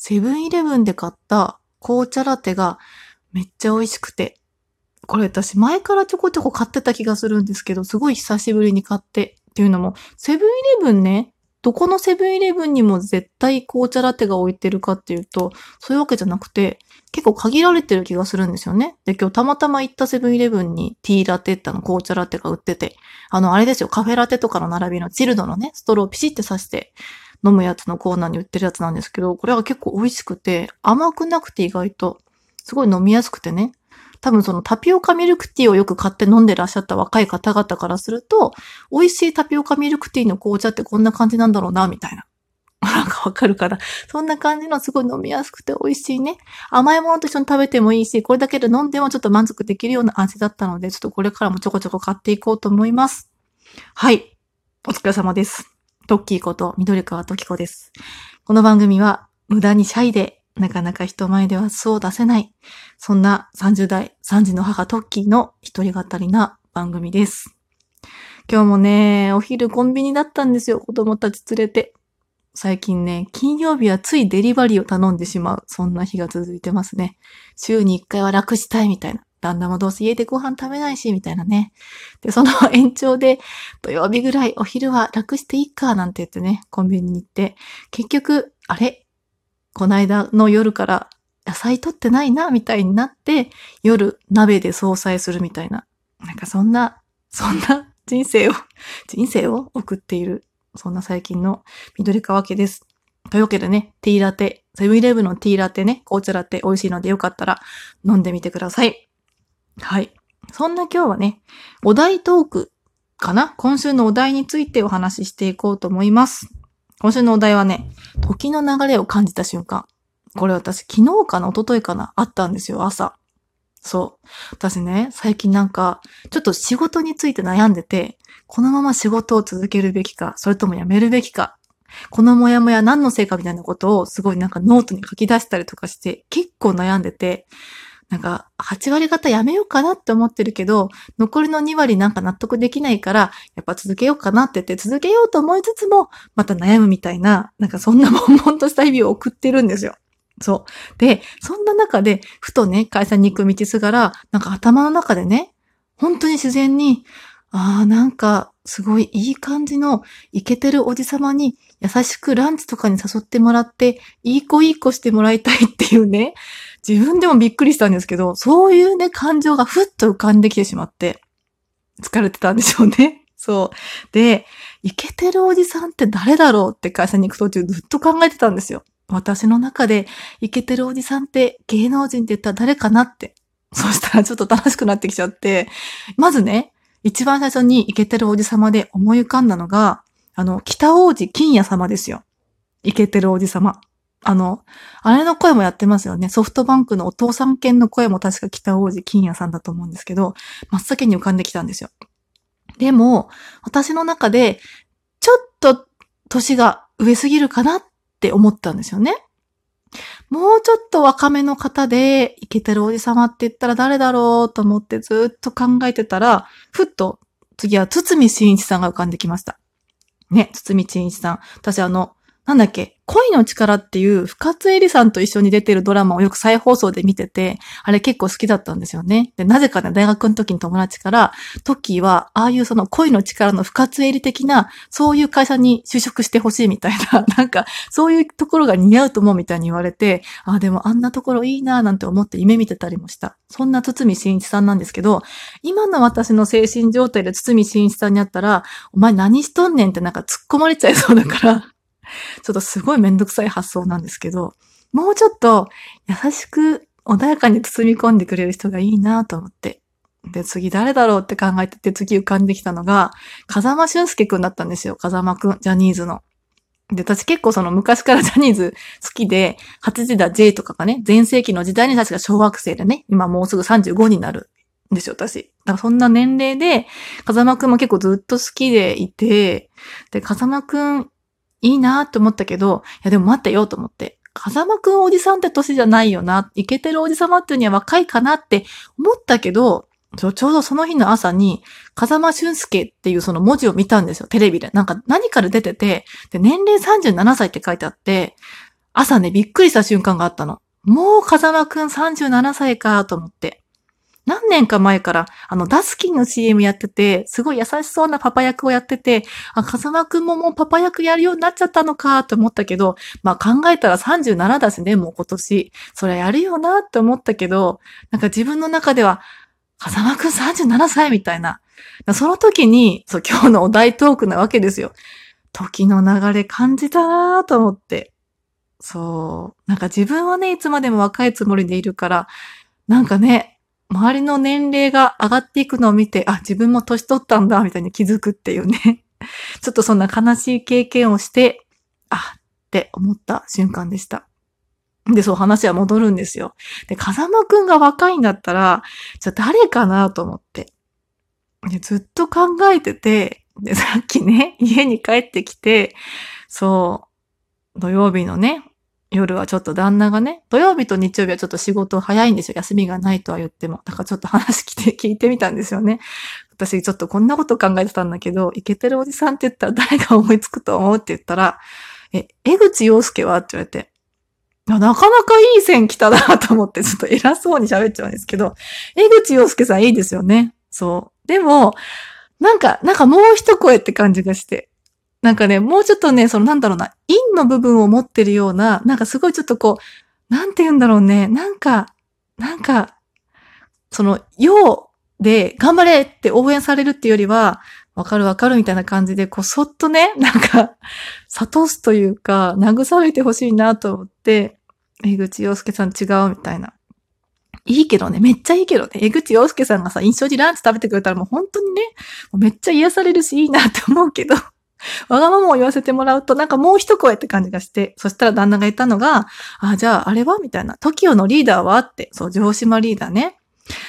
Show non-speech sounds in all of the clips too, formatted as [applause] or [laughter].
セブンイレブンで買った紅茶ラテがめっちゃ美味しくて、これ私前からちょこちょこ買ってた気がするんですけど、すごい久しぶりに買ってっていうのも、セブンイレブンね、どこのセブンイレブンにも絶対紅茶ラテが置いてるかっていうと、そういうわけじゃなくて、結構限られてる気がするんですよね。で、今日たまたま行ったセブンイレブンにティーラテってあの紅茶ラテが売ってて、あの、あれですよ、カフェラテとかの並びのチルドのね、ストローをピシって刺して飲むやつのコーナーに売ってるやつなんですけど、これは結構美味しくて、甘くなくて意外と、すごい飲みやすくてね。多分そのタピオカミルクティーをよく買って飲んでらっしゃった若い方々からすると、美味しいタピオカミルクティーの紅茶ってこんな感じなんだろうな、みたいな。[laughs] なんかわかるかな？そんな感じのすごい飲みやすくて美味しいね。甘いものと一緒に食べてもいいし、これだけで飲んでもちょっと満足できるような味だったので、ちょっとこれからもちょこちょこ買っていこうと思います。はい。お疲れ様です。トッキーこと緑川時子です。この番組は無駄にシャイでなかなか人前では素を出せない、そんな30代3児の母トッキーの一人語りな番組です。今日もね、お昼コンビニだったんですよ、子供たち連れて。最近ね、金曜日はついデリバリーを頼んでしまう。そんな日が続いてますね。週に1回は楽したいみたいな。旦那もどうせ家でご飯食べないし、みたいなね。で、その延長で、土曜日ぐらいお昼は楽していいか、なんて言ってね、コンビニに行って、結局、あれ？こないだの夜から野菜取ってないな、みたいになって、夜鍋で総菜するみたいな。なんかそんな、そんな人生を、人生を？送っている、そんな最近の緑川家です。というわけでね、ティーラテ、セブンイレブンのティーラテね、紅茶ラテ美味しいのでよかったら飲んでみてください。はい。そんな今日はね、お題トークかな？今週のお題についてお話ししていこうと思います。今週のお題はね、時の流れを感じた瞬間。これ私昨日かな？一昨日かな？あったんですよ、朝。そう。私ね、最近なんか、ちょっと仕事について悩んでて、このまま仕事を続けるべきか、それとも辞めるべきか、このモヤモヤ何のせいかみたいなことをすごいなんかノートに書き出したりとかして、結構悩んでて、なんか、8割方やめようかなって思ってるけど、残りの2割なんか納得できないから、やっぱ続けようかなって言って続けようと思いつつも、また悩むみたいな、なんかそんな悶々とした日々を送ってるんですよ。そう。で、そんな中で、ふとね、会社に行く道すがら、なんか頭の中でね、本当に自然に、ああ、なんか、すごいいい感じの、イケてるおじさまに優しくランチとかに誘ってもらって、いい子いい子してもらいたいっていうね、自分でもびっくりしたんですけど、そういうね、感情がふっと浮かんできてしまって、疲れてたんでしょうね。[laughs] そう。で、イケてるおじさんって誰だろうって会社に行く途中ずっと考えてたんですよ。私の中で、イケてるおじさんって芸能人って言ったら誰かなって。そしたらちょっと楽しくなってきちゃって、まずね、一番最初にイケてるおじさまで思い浮かんだのが、あの、北王子金也様ですよ。イケてるおじさま。あの、あれの声もやってますよね。ソフトバンクのお父さん犬の声も確か北王子金也さんだと思うんですけど、真っ先に浮かんできたんですよ。でも、私の中で、ちょっと年が上すぎるかなって思ったんですよね。もうちょっと若めの方で、イケてるおじさまって言ったら誰だろうと思ってずっと考えてたら、ふっと次は堤真一さんが浮かんできました。ね、堤真一さん。私あの、なんだっけ、恋の力っていう深津絵里さんと一緒に出てるドラマをよく再放送で見てて、あれ結構好きだったんですよね。で、なぜかね、大学の時に友達から、トッキーは、ああいうその恋の力の深津絵里的な、そういう会社に就職してほしいみたいな、[laughs] なんか、そういうところが似合うと思うみたいに言われて、ああ、でもあんなところいいなぁなんて思って夢見てたりもした。そんな堤真一さんなんですけど、今の私の精神状態で堤真一さんに会ったら、お前何しとんねんってなんか突っ込まれちゃいそうだから、[laughs] ちょっとすごいめんどくさい発想なんですけど、もうちょっと優しく穏やかに包み込んでくれる人がいいなと思って。で、次誰だろうって考えてて、次浮かんできたのが、風間俊介くんだったんですよ。風間くん、ジャニーズの。で、私結構その昔から [laughs] ジャニーズ好きで、8時だ J とかがね、前世紀の時代に確か小学生でね、今もうすぐ35になるんですよ、私。だからそんな年齢で、風間くんも結構ずっと好きでいて、で、風間くんいいなと思ったけど、いやでも待ってよと思って。風間くんおじさんって年じゃないよな。イケてるおじさまっていうには若いかなって思ったけど、ちょうどその日の朝に、風間俊介っていうその文字を見たんですよ、テレビで。なんか何から出てて、で、年齢37歳って書いてあって、朝ね、びっくりした瞬間があったの。もう風間くん37歳かと思って。何年か前から、あの、ダスキンの CM やってて、すごい優しそうなパパ役をやってて、あ、風間くんももうパパ役やるようになっちゃったのかと思ったけど、まあ考えたら37だしね、もう今年。それやるよなって思ったけど、なんか自分の中では、風間くん37歳みたいな。その時に、そう、今日のお題トークなわけですよ。時の流れ感じたなと思って。そう。なんか自分はね、いつまでも若いつもりでいるから、なんかね、周りの年齢が上がっていくのを見て、あ、自分も年取ったんだ、みたいに気づくっていうね。[laughs] ちょっとそんな悲しい経験をして、あ、って思った瞬間でした。で、そう話は戻るんですよ。で、風間くんが若いんだったら、じゃあ誰かなと思って。で、ずっと考えてて、で、さっきね、家に帰ってきて、そう、土曜日のね、夜はちょっと旦那がね、土曜日と日曜日はちょっと仕事早いんですよ。休みがないとは言っても。だからちょっと話聞いて、聞いてみたんですよね。私ちょっとこんなこと考えてたんだけど、イケてるおじさんって言ったら誰が思いつくと思うって言ったら、え、江口洋介はって言われて、なかなかいい線来たなと思って、ちょっと偉そうに喋っちゃうんですけど、江口洋介さんいいですよね。そう。でも、なんか、なんかもう一声って感じがして。なんかね、もうちょっとね、そのなんだろうな、陰の部分を持ってるような、なんかすごいちょっとこう、なんて言うんだろうね、なんか、なんか、その、陽で頑張れって応援されるっていうよりは、わかるわかるみたいな感じで、こう、そっとね、なんか、悟すというか、慰めてほしいなと思って、江口洋介さん違うみたいな。いいけどね、めっちゃいいけどね、江口洋介さんがさ、印象寺ランチ食べてくれたらもう本当にね、めっちゃ癒されるしいいなって思うけど、[laughs] わがままを言わせてもらうと、なんかもう一声って感じがして、そしたら旦那が言ったのが、あ、じゃああれはみたいな。TOKIO のリーダーはって、そう、城島リーダーね。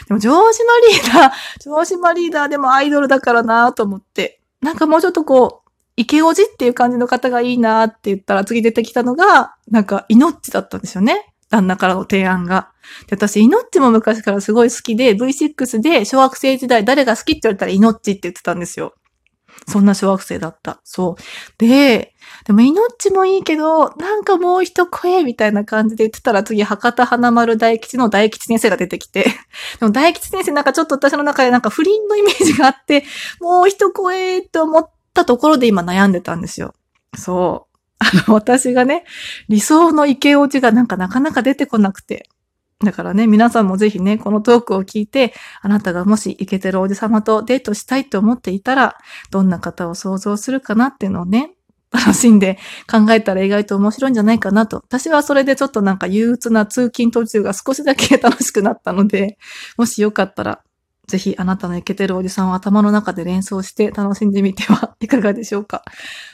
でも城島リーダー、[laughs] 城島リーダーでもアイドルだからなと思って、なんかもうちょっとこう、池おじっていう感じの方がいいなって言ったら次出てきたのが、なんか、イノッチだったんですよね。旦那からの提案が。で、私、イノッチも昔からすごい好きで、V6 で小学生時代誰が好きって言われたらイノッチって言ってたんですよ。そんな小学生だった。そう。で、でも命もいいけど、なんかもう一声みたいな感じで言ってたら次、博多花丸大吉の大吉先生が出てきて、[laughs] でも大吉先生なんかちょっと私の中でなんか不倫のイメージがあって、[laughs] もう一声って思ったところで今悩んでたんですよ。そう。あの、私がね、理想の池落ちがなんかなかなか出てこなくて。だからね、皆さんもぜひね、このトークを聞いて、あなたがもしイケてるおじさまとデートしたいと思っていたら、どんな方を想像するかなっていうのをね、楽しんで考えたら意外と面白いんじゃないかなと。私はそれでちょっとなんか憂鬱な通勤途中が少しだけ楽しくなったので、もしよかったら、ぜひあなたのイケてるおじさんを頭の中で連想して楽しんでみては [laughs] いかがでしょうか。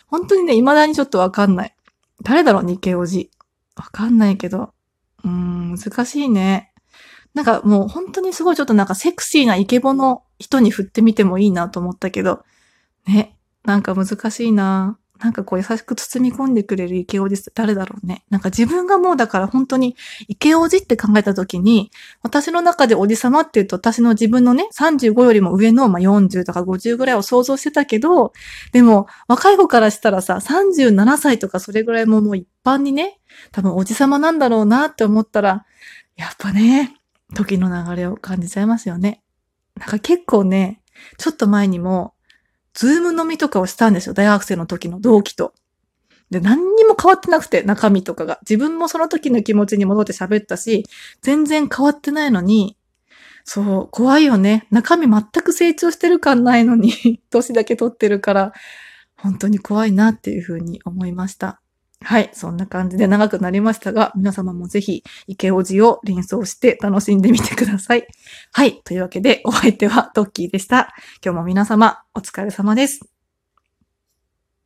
本当にね、未だにちょっとわかんない。誰だろう、日系おじ。わかんないけど、難しいね。なんかもう本当にすごいちょっとなんかセクシーなイケボの人に振ってみてもいいなと思ったけど、ね、なんか難しいな。なんかこう優しく包み込んでくれる池おじって誰だろうね。なんか自分がもうだから本当に池おじって考えた時に、私の中でおじさまって言うと私の自分のね、35よりも上の、まあ、40とか50ぐらいを想像してたけど、でも若い子からしたらさ、37歳とかそれぐらいももう一般にね、多分おじさまなんだろうなって思ったら、やっぱね、時の流れを感じちゃいますよね。なんか結構ね、ちょっと前にも、ズーム飲みとかをしたんですよ。大学生の時の同期と。で、何にも変わってなくて、中身とかが。自分もその時の気持ちに戻って喋ったし、全然変わってないのに、そう、怖いよね。中身全く成長してる感ないのに、[laughs] 年だけ取ってるから、本当に怖いなっていうふうに思いました。はい。そんな感じで長くなりましたが、皆様もぜひ、池おじを連想して楽しんでみてください。はい。というわけで、お相手はトッキーでした。今日も皆様、お疲れ様です。